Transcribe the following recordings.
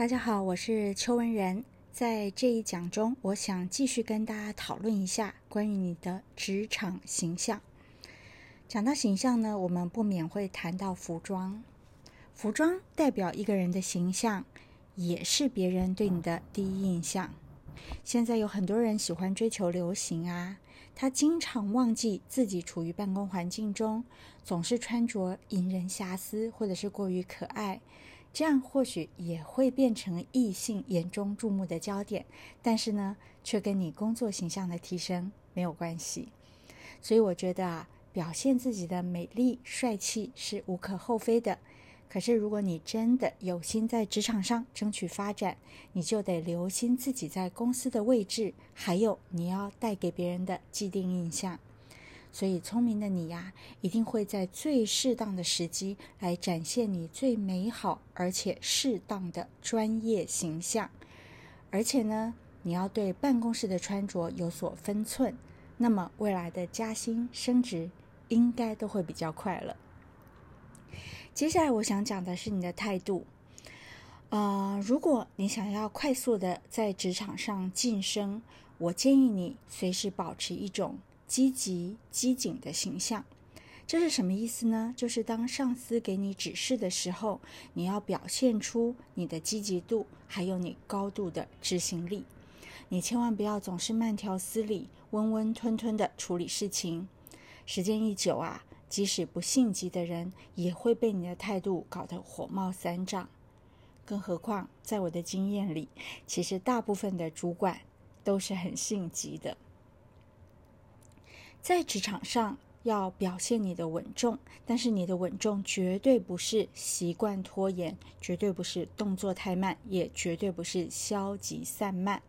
大家好，我是邱文仁。在这一讲中，我想继续跟大家讨论一下关于你的职场形象。讲到形象呢，我们不免会谈到服装。服装代表一个人的形象，也是别人对你的第一印象。现在有很多人喜欢追求流行啊，他经常忘记自己处于办公环境中，总是穿着引人遐思，或者是过于可爱。这样或许也会变成异性眼中注目的焦点，但是呢，却跟你工作形象的提升没有关系。所以我觉得啊，表现自己的美丽帅气是无可厚非的。可是如果你真的有心在职场上争取发展，你就得留心自己在公司的位置，还有你要带给别人的既定印象。所以，聪明的你呀，一定会在最适当的时机来展现你最美好而且适当的专业形象。而且呢，你要对办公室的穿着有所分寸，那么未来的加薪升职应该都会比较快了。接下来，我想讲的是你的态度。呃，如果你想要快速的在职场上晋升，我建议你随时保持一种。积极机警的形象，这是什么意思呢？就是当上司给你指示的时候，你要表现出你的积极度，还有你高度的执行力。你千万不要总是慢条斯理、温温吞吞的处理事情。时间一久啊，即使不性急的人，也会被你的态度搞得火冒三丈。更何况，在我的经验里，其实大部分的主管都是很性急的。在职场上要表现你的稳重，但是你的稳重绝对不是习惯拖延，绝对不是动作太慢，也绝对不是消极散漫。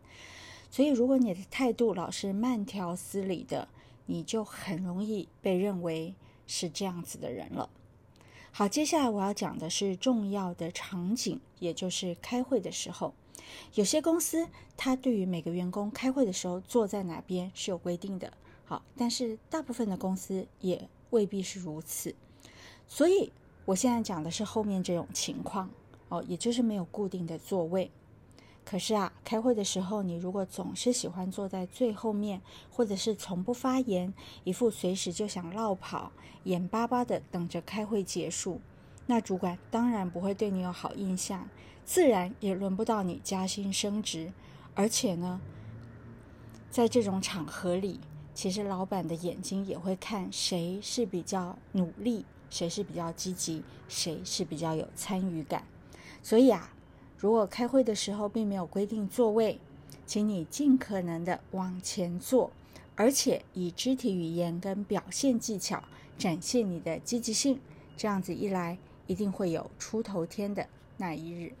所以，如果你的态度老是慢条斯理的，你就很容易被认为是这样子的人了。好，接下来我要讲的是重要的场景，也就是开会的时候。有些公司它对于每个员工开会的时候坐在哪边是有规定的。好，但是大部分的公司也未必是如此，所以我现在讲的是后面这种情况哦，也就是没有固定的座位。可是啊，开会的时候，你如果总是喜欢坐在最后面，或者是从不发言，一副随时就想绕跑、眼巴巴的等着开会结束，那主管当然不会对你有好印象，自然也轮不到你加薪升职。而且呢，在这种场合里，其实老板的眼睛也会看谁是比较努力，谁是比较积极，谁是比较有参与感。所以啊，如果开会的时候并没有规定座位，请你尽可能的往前坐，而且以肢体语言跟表现技巧展现你的积极性。这样子一来，一定会有出头天的那一日。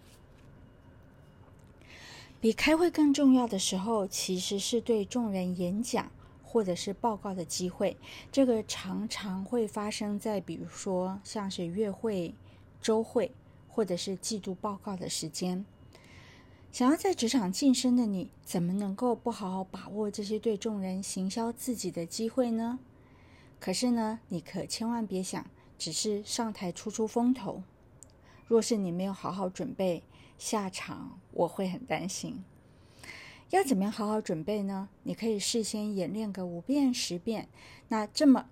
比开会更重要的时候，其实是对众人演讲。或者是报告的机会，这个常常会发生在比如说像是月会、周会，或者是季度报告的时间。想要在职场晋升的你，怎么能够不好好把握这些对众人行销自己的机会呢？可是呢，你可千万别想只是上台出出风头。若是你没有好好准备，下场我会很担心。要怎么样好好准备呢？你可以事先演练个五遍十遍，那这么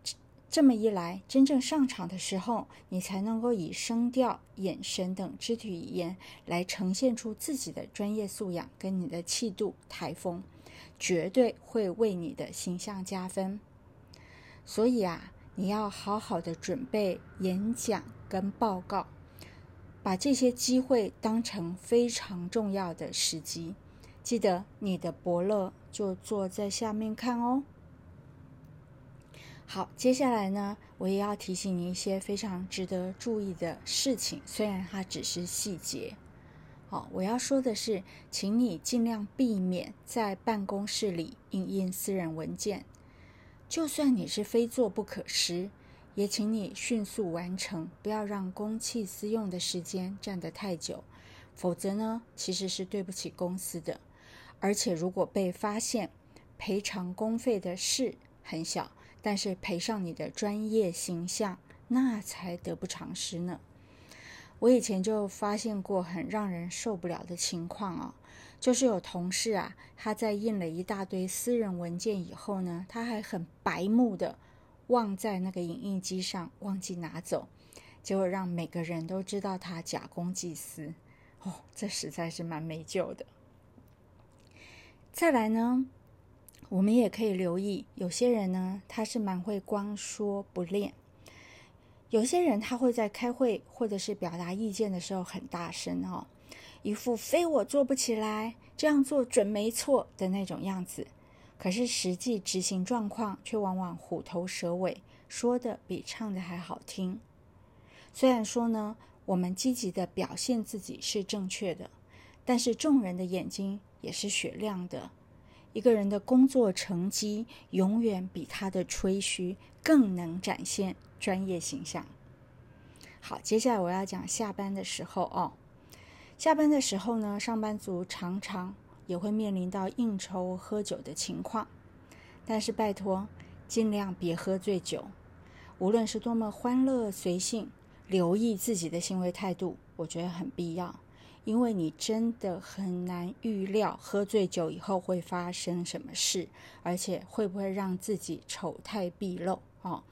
这么一来，真正上场的时候，你才能够以声调、眼神等肢体语言来呈现出自己的专业素养跟你的气度、台风，绝对会为你的形象加分。所以啊，你要好好的准备演讲跟报告，把这些机会当成非常重要的时机。记得你的伯乐就坐在下面看哦。好，接下来呢，我也要提醒你一些非常值得注意的事情，虽然它只是细节。好，我要说的是，请你尽量避免在办公室里印印私人文件，就算你是非做不可时，也请你迅速完成，不要让公器私用的时间占得太久，否则呢，其实是对不起公司的。而且，如果被发现，赔偿公费的事很小，但是赔上你的专业形象，那才得不偿失呢。我以前就发现过很让人受不了的情况啊，就是有同事啊，他在印了一大堆私人文件以后呢，他还很白目的忘在那个影印机上，忘记拿走，结果让每个人都知道他假公济私。哦，这实在是蛮没救的。再来呢，我们也可以留意，有些人呢，他是蛮会光说不练。有些人他会在开会或者是表达意见的时候很大声哦，一副非我做不起来，这样做准没错的那种样子。可是实际执行状况却往往虎头蛇尾，说的比唱的还好听。虽然说呢，我们积极的表现自己是正确的，但是众人的眼睛也是雪亮的。一个人的工作成绩永远比他的吹嘘更能展现。专业形象。好，接下来我要讲下班的时候哦。下班的时候呢，上班族常常也会面临到应酬喝酒的情况，但是拜托，尽量别喝醉酒。无论是多么欢乐随性，留意自己的行为态度，我觉得很必要，因为你真的很难预料喝醉酒以后会发生什么事，而且会不会让自己丑态毕露哦。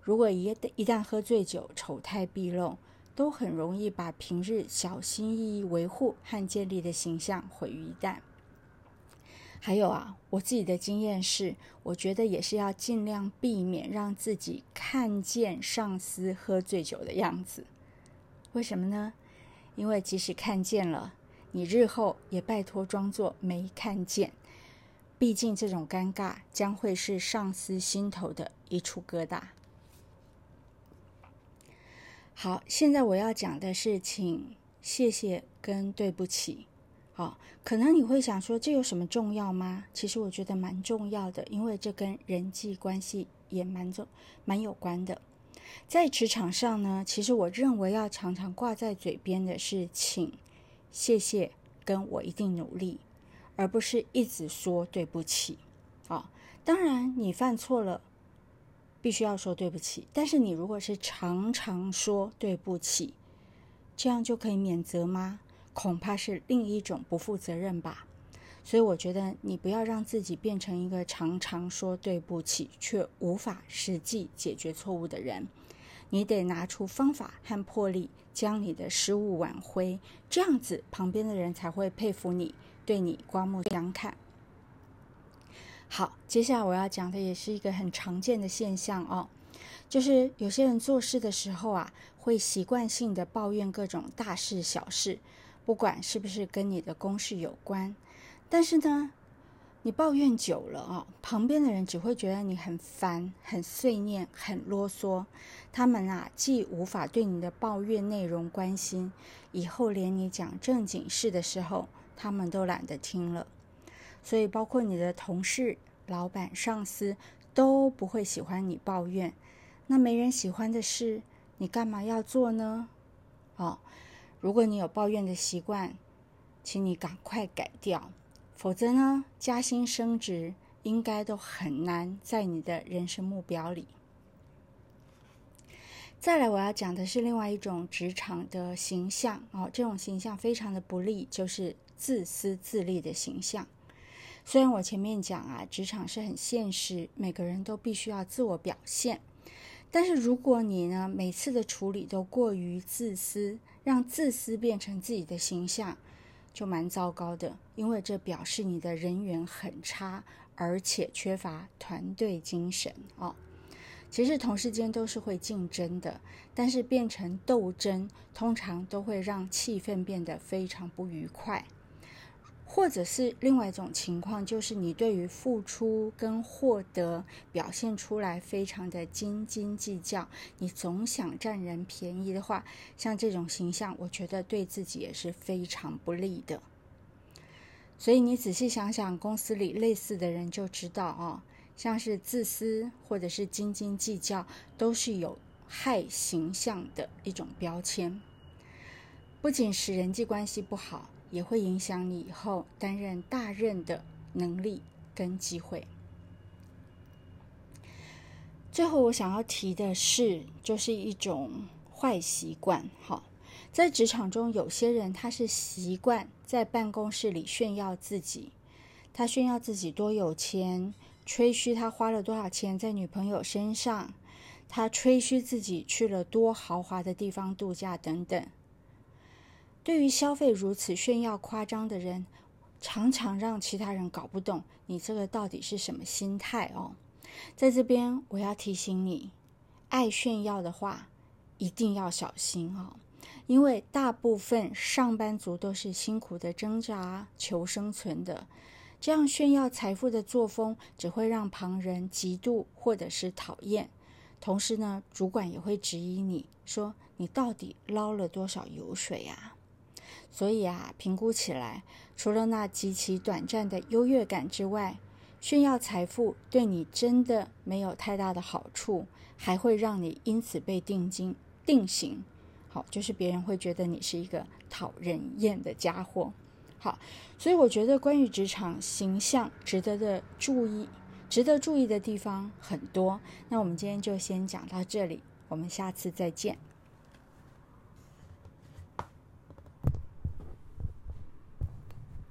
如果一一旦喝醉酒，丑态毕露，都很容易把平日小心翼翼维护和建立的形象毁于一旦。还有啊，我自己的经验是，我觉得也是要尽量避免让自己看见上司喝醉酒的样子。为什么呢？因为即使看见了，你日后也拜托装作没看见。毕竟这种尴尬将会是上司心头的一处疙瘩。好，现在我要讲的是，请、谢谢跟对不起。好，可能你会想说，这有什么重要吗？其实我觉得蛮重要的，因为这跟人际关系也蛮重、蛮有关的。在职场上呢，其实我认为要常常挂在嘴边的是，请、谢谢跟我一定努力，而不是一直说对不起。啊，当然你犯错了。必须要说对不起，但是你如果是常常说对不起，这样就可以免责吗？恐怕是另一种不负责任吧。所以我觉得你不要让自己变成一个常常说对不起却无法实际解决错误的人。你得拿出方法和魄力，将你的失误挽回，这样子旁边的人才会佩服你，对你刮目相看。好，接下来我要讲的也是一个很常见的现象哦，就是有些人做事的时候啊，会习惯性的抱怨各种大事小事，不管是不是跟你的公事有关。但是呢，你抱怨久了啊，旁边的人只会觉得你很烦、很碎念、很啰嗦。他们啊，既无法对你的抱怨内容关心，以后连你讲正经事的时候，他们都懒得听了。所以，包括你的同事、老板、上司都不会喜欢你抱怨。那没人喜欢的事，你干嘛要做呢？哦，如果你有抱怨的习惯，请你赶快改掉，否则呢，加薪升职应该都很难在你的人生目标里。再来，我要讲的是另外一种职场的形象哦，这种形象非常的不利，就是自私自利的形象。虽然我前面讲啊，职场是很现实，每个人都必须要自我表现，但是如果你呢每次的处理都过于自私，让自私变成自己的形象，就蛮糟糕的，因为这表示你的人缘很差，而且缺乏团队精神哦。其实同事间都是会竞争的，但是变成斗争，通常都会让气氛变得非常不愉快。或者是另外一种情况，就是你对于付出跟获得表现出来非常的斤斤计较，你总想占人便宜的话，像这种形象，我觉得对自己也是非常不利的。所以你仔细想想，公司里类似的人就知道哦，像是自私或者是斤斤计较，都是有害形象的一种标签，不仅使人际关系不好。也会影响你以后担任大任的能力跟机会。最后，我想要提的是，就是一种坏习惯。哈，在职场中，有些人他是习惯在办公室里炫耀自己，他炫耀自己多有钱，吹嘘他花了多少钱在女朋友身上，他吹嘘自己去了多豪华的地方度假等等。对于消费如此炫耀夸张的人，常常让其他人搞不懂你这个到底是什么心态哦。在这边，我要提醒你，爱炫耀的话，一定要小心哦。因为大部分上班族都是辛苦的挣扎求生存的，这样炫耀财富的作风只会让旁人嫉妒或者是讨厌。同时呢，主管也会质疑你说你到底捞了多少油水啊？所以啊，评估起来，除了那极其短暂的优越感之外，炫耀财富对你真的没有太大的好处，还会让你因此被定金定型。好，就是别人会觉得你是一个讨人厌的家伙。好，所以我觉得关于职场形象值得的注意，值得注意的地方很多。那我们今天就先讲到这里，我们下次再见。